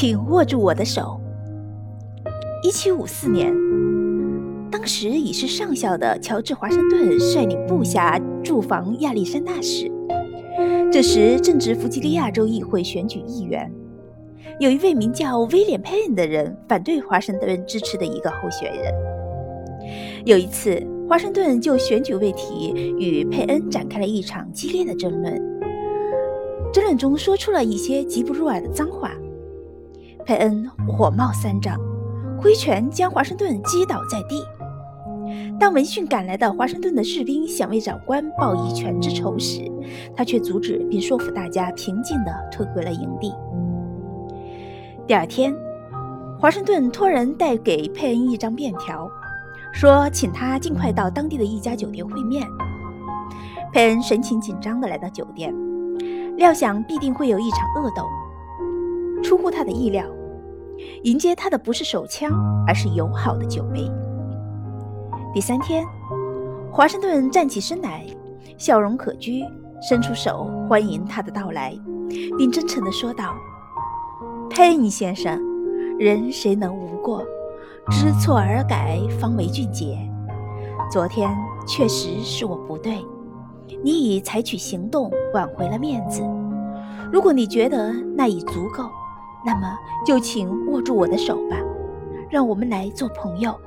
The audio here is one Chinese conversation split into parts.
请握住我的手。一七五四年，当时已是上校的乔治·华盛顿率领部下驻防亚历山大时，这时正值弗吉尼亚州议会选举议员。有一位名叫威廉·佩恩的人反对华盛顿支持的一个候选人。有一次，华盛顿就选举问题与佩恩展开了一场激烈的争论，争论中说出了一些极不入耳的脏话。佩恩火冒三丈，挥拳将华盛顿击倒在地。当闻讯赶来的华盛顿的士兵想为长官报一拳之仇时，他却阻止并说服大家平静地退回了营地。第二天，华盛顿托人带给佩恩一张便条，说请他尽快到当地的一家酒店会面。佩恩神情紧张地来到酒店，料想必定会有一场恶斗。出乎他的意料，迎接他的不是手枪，而是友好的酒杯。第三天，华盛顿站起身来，笑容可掬，伸出手欢迎他的到来，并真诚地说道。佩恩先生，人谁能无过？知错而改，方为俊杰。昨天确实是我不对，你已采取行动挽回了面子。如果你觉得那已足够，那么就请握住我的手吧，让我们来做朋友。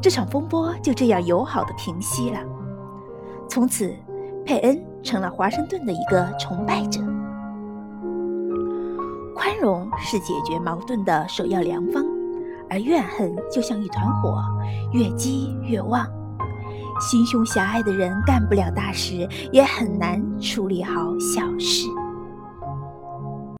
这场风波就这样友好的平息了。从此，佩恩成了华盛顿的一个崇拜者。宽容是解决矛盾的首要良方，而怨恨就像一团火，越积越旺。心胸狭隘的人干不了大事，也很难处理好小。